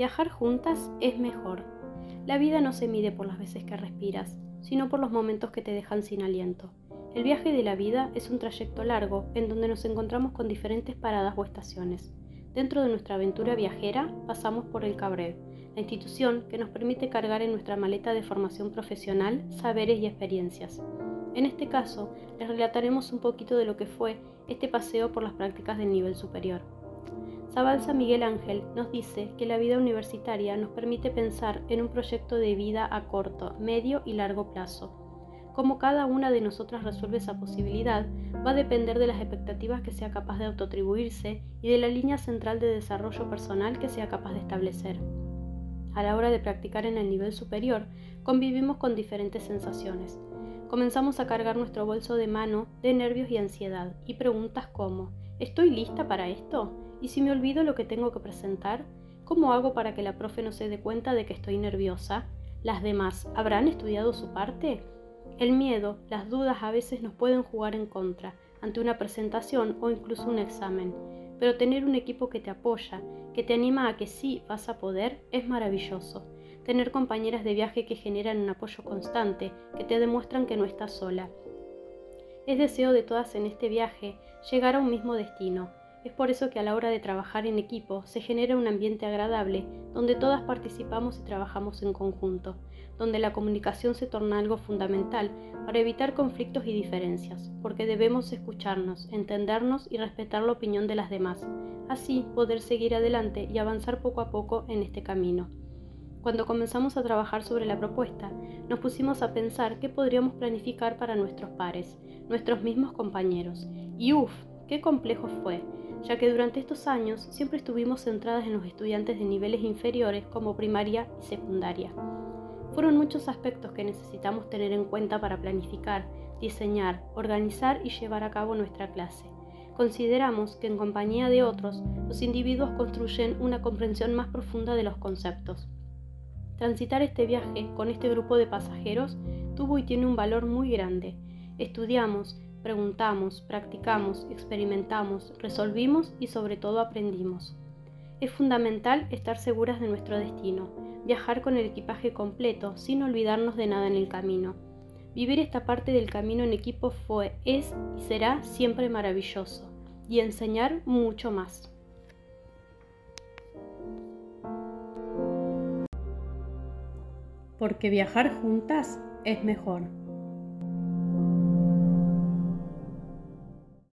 Viajar juntas es mejor. La vida no se mide por las veces que respiras, sino por los momentos que te dejan sin aliento. El viaje de la vida es un trayecto largo en donde nos encontramos con diferentes paradas o estaciones. Dentro de nuestra aventura viajera pasamos por el Cabrel, la institución que nos permite cargar en nuestra maleta de formación profesional saberes y experiencias. En este caso, les relataremos un poquito de lo que fue este paseo por las prácticas del nivel superior. Zabalza Miguel Ángel nos dice que la vida universitaria nos permite pensar en un proyecto de vida a corto, medio y largo plazo. Cómo cada una de nosotras resuelve esa posibilidad va a depender de las expectativas que sea capaz de autoatribuirse y de la línea central de desarrollo personal que sea capaz de establecer. A la hora de practicar en el nivel superior, convivimos con diferentes sensaciones. Comenzamos a cargar nuestro bolso de mano de nervios y ansiedad y preguntas como ¿Estoy lista para esto? ¿Y si me olvido lo que tengo que presentar? ¿Cómo hago para que la profe no se dé cuenta de que estoy nerviosa? ¿Las demás habrán estudiado su parte? El miedo, las dudas a veces nos pueden jugar en contra ante una presentación o incluso un examen, pero tener un equipo que te apoya, que te anima a que sí vas a poder, es maravilloso tener compañeras de viaje que generan un apoyo constante, que te demuestran que no estás sola. Es deseo de todas en este viaje llegar a un mismo destino. Es por eso que a la hora de trabajar en equipo se genera un ambiente agradable donde todas participamos y trabajamos en conjunto, donde la comunicación se torna algo fundamental para evitar conflictos y diferencias, porque debemos escucharnos, entendernos y respetar la opinión de las demás, así poder seguir adelante y avanzar poco a poco en este camino. Cuando comenzamos a trabajar sobre la propuesta, nos pusimos a pensar qué podríamos planificar para nuestros pares, nuestros mismos compañeros. Y uff, qué complejo fue, ya que durante estos años siempre estuvimos centradas en los estudiantes de niveles inferiores como primaria y secundaria. Fueron muchos aspectos que necesitamos tener en cuenta para planificar, diseñar, organizar y llevar a cabo nuestra clase. Consideramos que en compañía de otros, los individuos construyen una comprensión más profunda de los conceptos. Transitar este viaje con este grupo de pasajeros tuvo y tiene un valor muy grande. Estudiamos, preguntamos, practicamos, experimentamos, resolvimos y sobre todo aprendimos. Es fundamental estar seguras de nuestro destino, viajar con el equipaje completo sin olvidarnos de nada en el camino. Vivir esta parte del camino en equipo fue, es y será siempre maravilloso, y enseñar mucho más. Porque viajar juntas es mejor.